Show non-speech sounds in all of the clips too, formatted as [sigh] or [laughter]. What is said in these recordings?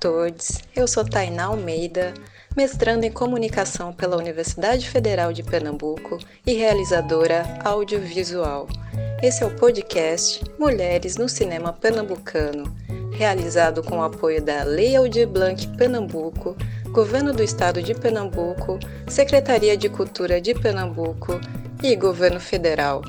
todos. Eu sou Tainá Almeida, mestrando em comunicação pela Universidade Federal de Pernambuco e realizadora audiovisual. Esse é o podcast Mulheres no Cinema Pernambucano, realizado com o apoio da Lei Aldir Blanc Pernambuco, Governo do Estado de Pernambuco, Secretaria de Cultura de Pernambuco e Governo Federal.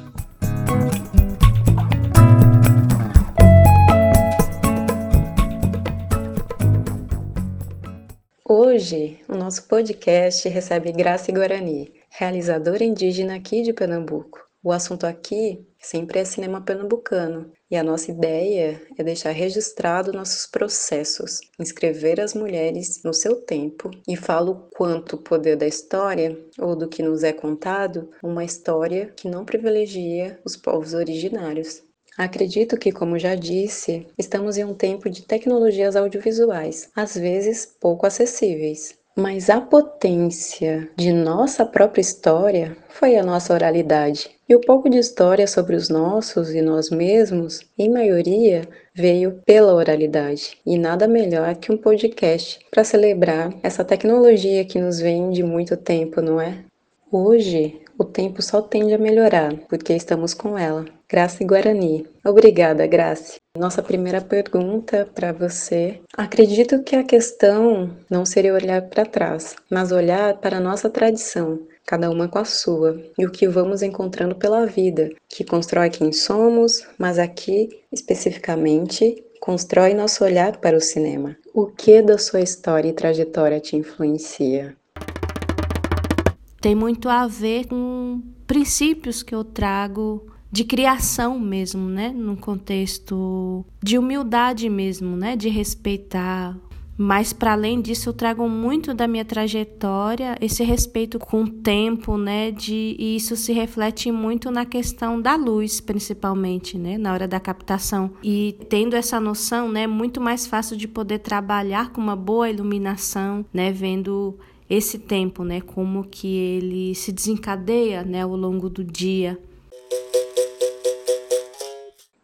Hoje, o nosso podcast recebe Graça Guarani, realizadora indígena aqui de Pernambuco. O assunto aqui sempre é cinema pernambucano e a nossa ideia é deixar registrado nossos processos, inscrever as mulheres no seu tempo e falo o quanto o poder da história ou do que nos é contado, uma história que não privilegia os povos originários. Acredito que, como já disse, estamos em um tempo de tecnologias audiovisuais, às vezes pouco acessíveis. Mas a potência de nossa própria história foi a nossa oralidade. E o pouco de história sobre os nossos e nós mesmos, em maioria, veio pela oralidade. E nada melhor que um podcast para celebrar essa tecnologia que nos vem de muito tempo, não é? Hoje, o tempo só tende a melhorar, porque estamos com ela. Graça e Guarani. Obrigada, Graça. Nossa primeira pergunta para você. Acredito que a questão não seria olhar para trás, mas olhar para a nossa tradição, cada uma com a sua, e o que vamos encontrando pela vida, que constrói quem somos, mas aqui, especificamente, constrói nosso olhar para o cinema. O que da sua história e trajetória te influencia? tem muito a ver com princípios que eu trago de criação mesmo, né? Num contexto de humildade mesmo, né? De respeitar. Mas para além disso, eu trago muito da minha trajetória, esse respeito com o tempo, né? De, e isso se reflete muito na questão da luz, principalmente, né? Na hora da captação. E tendo essa noção, né? Muito mais fácil de poder trabalhar com uma boa iluminação, né? Vendo esse tempo, né, como que ele se desencadeia, né, ao longo do dia.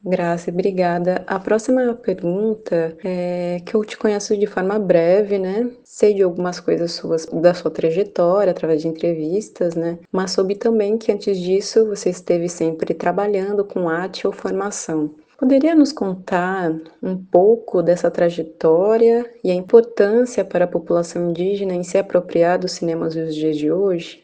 Graça, obrigada. A próxima pergunta é que eu te conheço de forma breve, né? Sei de algumas coisas suas da sua trajetória através de entrevistas, né? Mas soube também que antes disso você esteve sempre trabalhando com arte ou formação. Poderia nos contar um pouco dessa trajetória e a importância para a população indígena em se apropriar dos cinemas dos dias de hoje?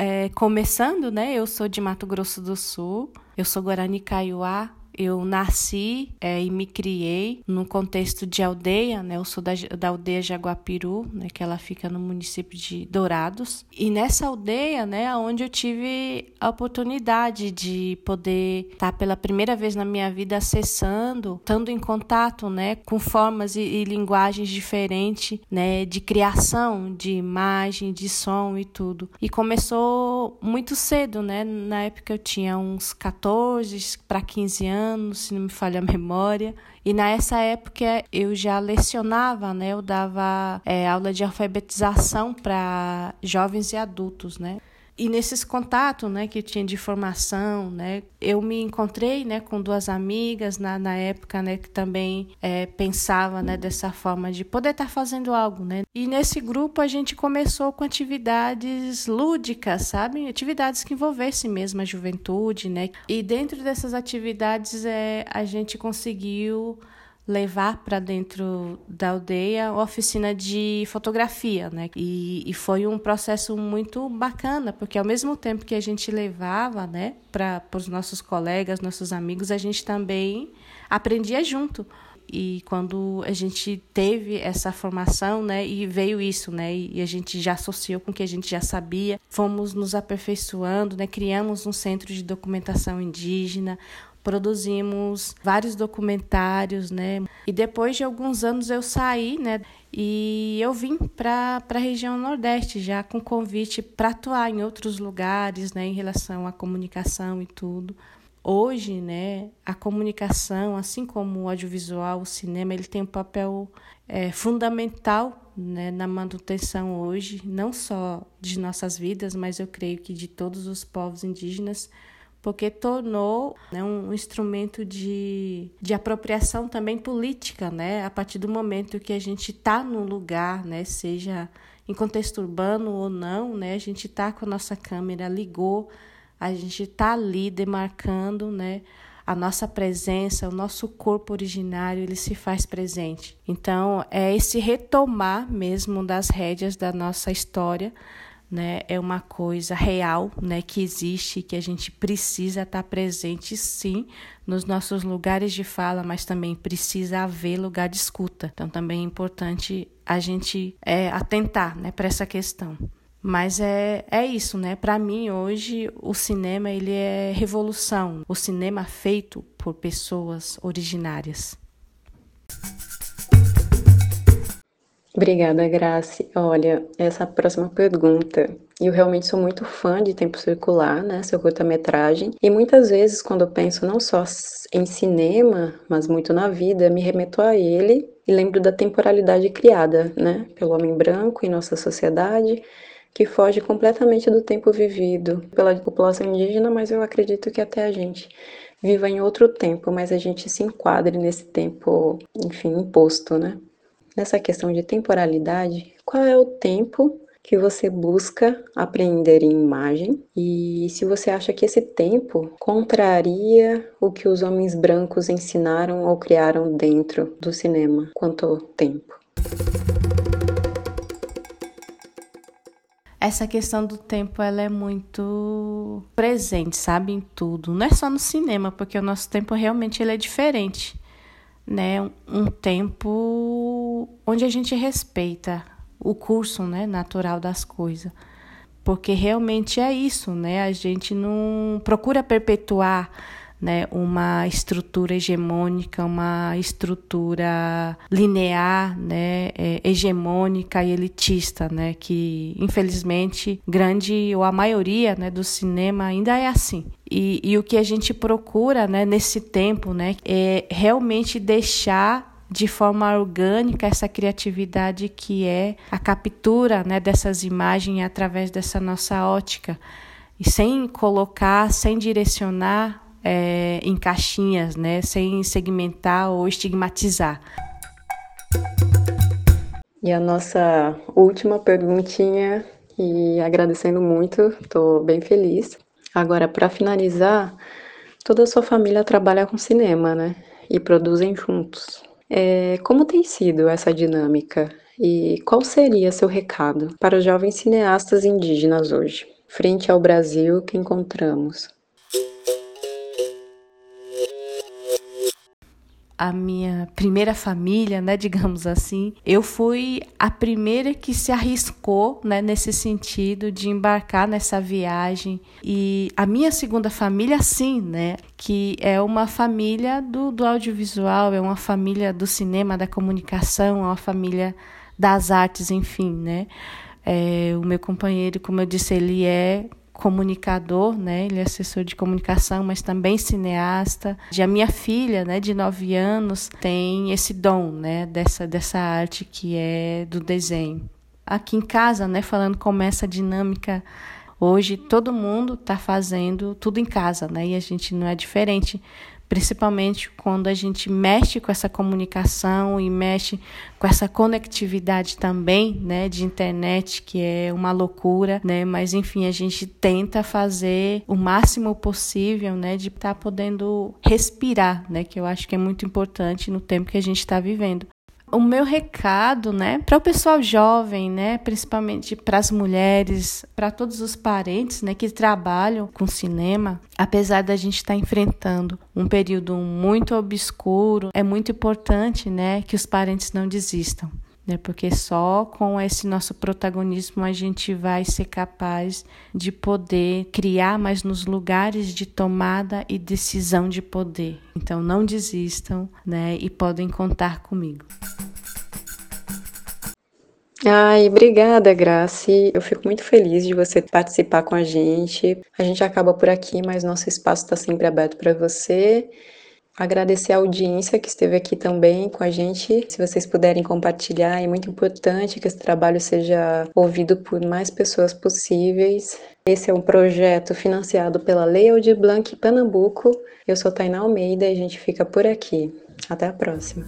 É, começando, né? Eu sou de Mato Grosso do Sul, eu sou Guarani Kaiowá, eu nasci é, e me criei num contexto de aldeia, né? Eu sou da, da aldeia Jaguapiru, né? Que ela fica no município de Dourados. E nessa aldeia, né? Onde eu tive a oportunidade de poder estar pela primeira vez na minha vida acessando, estando em contato, né? Com formas e, e linguagens diferentes, né? De criação, de imagem, de som e tudo. E começou muito cedo, né? Na época eu tinha uns 14 para 15 anos anos, se não me falha a memória. E nessa época eu já lecionava, né? Eu dava é, aula de alfabetização para jovens e adultos, né? E nesses contatos né, que tinha de formação, né, eu me encontrei né, com duas amigas na, na época né, que também é, pensava né, dessa forma de poder estar tá fazendo algo. Né? E nesse grupo a gente começou com atividades lúdicas, sabe? Atividades que envolvessem mesmo a juventude. Né? E dentro dessas atividades é, a gente conseguiu levar para dentro da aldeia a oficina de fotografia, né? E, e, foi um processo muito bacana, porque ao mesmo tempo que a gente levava, né, para os nossos colegas, nossos amigos, a gente também aprendia junto. E quando a gente teve essa formação, né, e veio isso, né, e a gente já associou com o que a gente já sabia, fomos nos aperfeiçoando, né, criamos um centro de documentação indígena, produzimos vários documentários, né? E depois de alguns anos eu saí, né? E eu vim para a região Nordeste já com convite para atuar em outros lugares, né? Em relação à comunicação e tudo. Hoje, né? A comunicação, assim como o audiovisual, o cinema, ele tem um papel é, fundamental né, na manutenção hoje, não só de nossas vidas, mas eu creio que de todos os povos indígenas porque tornou né, um instrumento de, de apropriação também política, né? A partir do momento que a gente está num lugar, né, seja em contexto urbano ou não, né, a gente está com a nossa câmera, ligou, a gente está ali demarcando, né, a nossa presença, o nosso corpo originário, ele se faz presente. Então, é esse retomar mesmo das rédeas da nossa história, né? É uma coisa real, né, que existe, que a gente precisa estar presente sim nos nossos lugares de fala, mas também precisa haver lugar de escuta. Então, também é importante a gente é, atentar, né, para essa questão. Mas é, é isso, né? Para mim hoje o cinema ele é revolução, o cinema feito por pessoas originárias. Obrigada, Grace. Olha, essa próxima pergunta. Eu realmente sou muito fã de Tempo Circular, né? Seu curta-metragem. E muitas vezes, quando eu penso não só em cinema, mas muito na vida, me remeto a ele e lembro da temporalidade criada, né? Pelo homem branco em nossa sociedade que foge completamente do tempo vivido pela população indígena, mas eu acredito que até a gente viva em outro tempo, mas a gente se enquadre nesse tempo, enfim, imposto, né? Nessa questão de temporalidade, qual é o tempo que você busca aprender em imagem e se você acha que esse tempo contraria o que os homens brancos ensinaram ou criaram dentro do cinema quanto ao tempo. essa questão do tempo ela é muito presente, sabe, em tudo. Não é só no cinema, porque o nosso tempo realmente ele é diferente, né? Um tempo onde a gente respeita o curso, né, natural das coisas. Porque realmente é isso, né? A gente não procura perpetuar né, uma estrutura hegemônica, uma estrutura linear, né, é, hegemônica e elitista, né, que infelizmente grande ou a maioria né, do cinema ainda é assim. E, e o que a gente procura né, nesse tempo né, é realmente deixar de forma orgânica essa criatividade que é a captura né, dessas imagens através dessa nossa ótica e sem colocar, sem direcionar é, em caixinhas, né, sem segmentar ou estigmatizar. E a nossa última perguntinha, e agradecendo muito, estou bem feliz. Agora, para finalizar, toda a sua família trabalha com cinema, né? E produzem juntos. É, como tem sido essa dinâmica? E qual seria seu recado para os jovens cineastas indígenas hoje, frente ao Brasil que encontramos? A minha primeira família, né, [laughs] digamos assim, eu fui a primeira que se arriscou, né, nesse sentido de embarcar nessa viagem. E a minha segunda família, sim, né, que é uma família do, do audiovisual, é uma família do cinema, da comunicação, é uma família das artes, enfim, né. É, o meu companheiro, como eu disse, ele é comunicador, né? Ele é assessor de comunicação, mas também cineasta. E a minha filha, né, de nove anos, tem esse dom, né, dessa dessa arte que é do desenho. Aqui em casa, né, falando como essa dinâmica Hoje todo mundo está fazendo tudo em casa, né? E a gente não é diferente principalmente quando a gente mexe com essa comunicação e mexe com essa conectividade também, né, de internet, que é uma loucura, né, mas enfim, a gente tenta fazer o máximo possível, né, de estar tá podendo respirar, né, que eu acho que é muito importante no tempo que a gente está vivendo o meu recado, né, para o pessoal jovem, né, principalmente para as mulheres, para todos os parentes, né, que trabalham com cinema, apesar da gente estar tá enfrentando um período muito obscuro, é muito importante, né, que os parentes não desistam né? Porque só com esse nosso protagonismo a gente vai ser capaz de poder criar mais nos lugares de tomada e decisão de poder. Então não desistam, né? E podem contar comigo. Ai, obrigada, Grace. Eu fico muito feliz de você participar com a gente. A gente acaba por aqui, mas nosso espaço está sempre aberto para você. Agradecer a audiência que esteve aqui também com a gente. Se vocês puderem compartilhar, é muito importante que esse trabalho seja ouvido por mais pessoas possíveis. Esse é um projeto financiado pela Lei Aldir Blanc Pernambuco. Eu sou Tainá Almeida e a gente fica por aqui. Até a próxima.